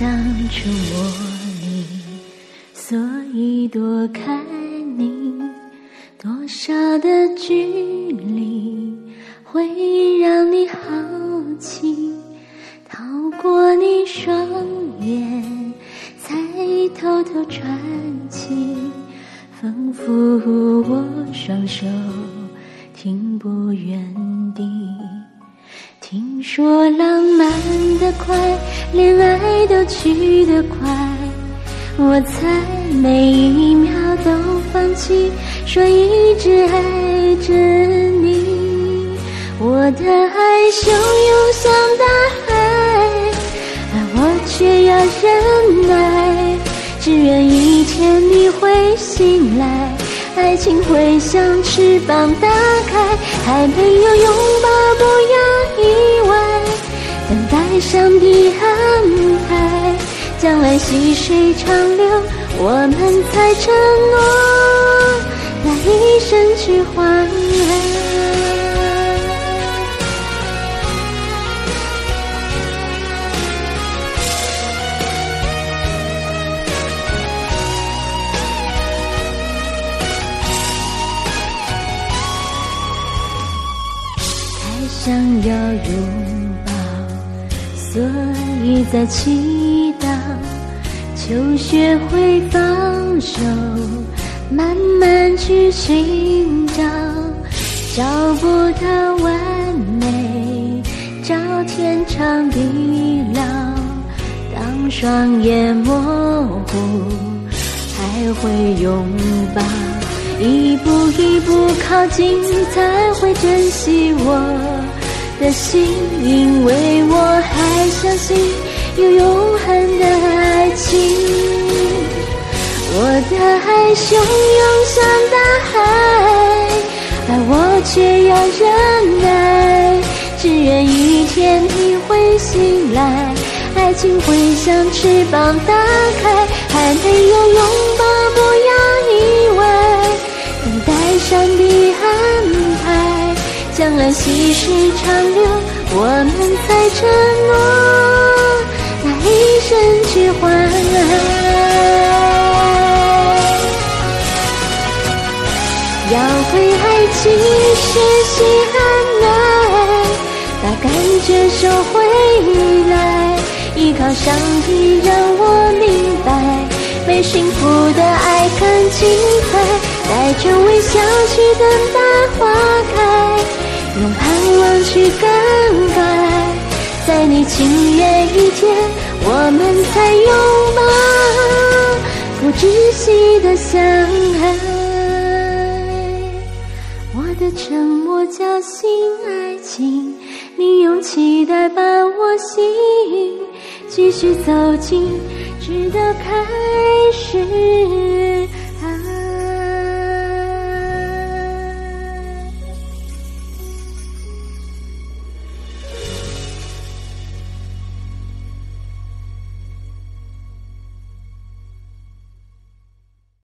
出我你，所以躲开你。多少的距离会让你好奇？透过你双眼，才偷偷喘气。仿佛我双手，停不原地。听说浪漫的快，恋爱都去得快，我才每一秒都放弃，说一直爱着你。我的爱汹涌像大海，而我却要忍耐，只愿一天你会醒来，爱情会像翅膀打开，还没有拥抱不要意外，等待上帝安排，将来细水长流，我们才承诺那一生去换爱。太想要拥抱，所以在祈祷，就学会放手，慢慢去寻找，找不到完美，找天长地老。当双眼模糊，还会拥抱。一步一步靠近，才会珍惜我的心，因为我还相信有永恒的爱情。我的爱汹涌像大海，而我却要忍耐，只愿一天你会醒来，爱情会像翅膀打开，还没有拥抱，不要意外。等待上帝安排，将来细水长流，我们才承诺身去换。要会爱情学习安耐，把感觉收回来，依靠上帝让我明白，被幸福的爱更精彩。带着微笑去等待花开，用盼望去更改，在你情愿一天，我们才拥抱不窒息的相爱。我的沉默叫醒爱情，你用期待把我吸引，继续走进，直到开始。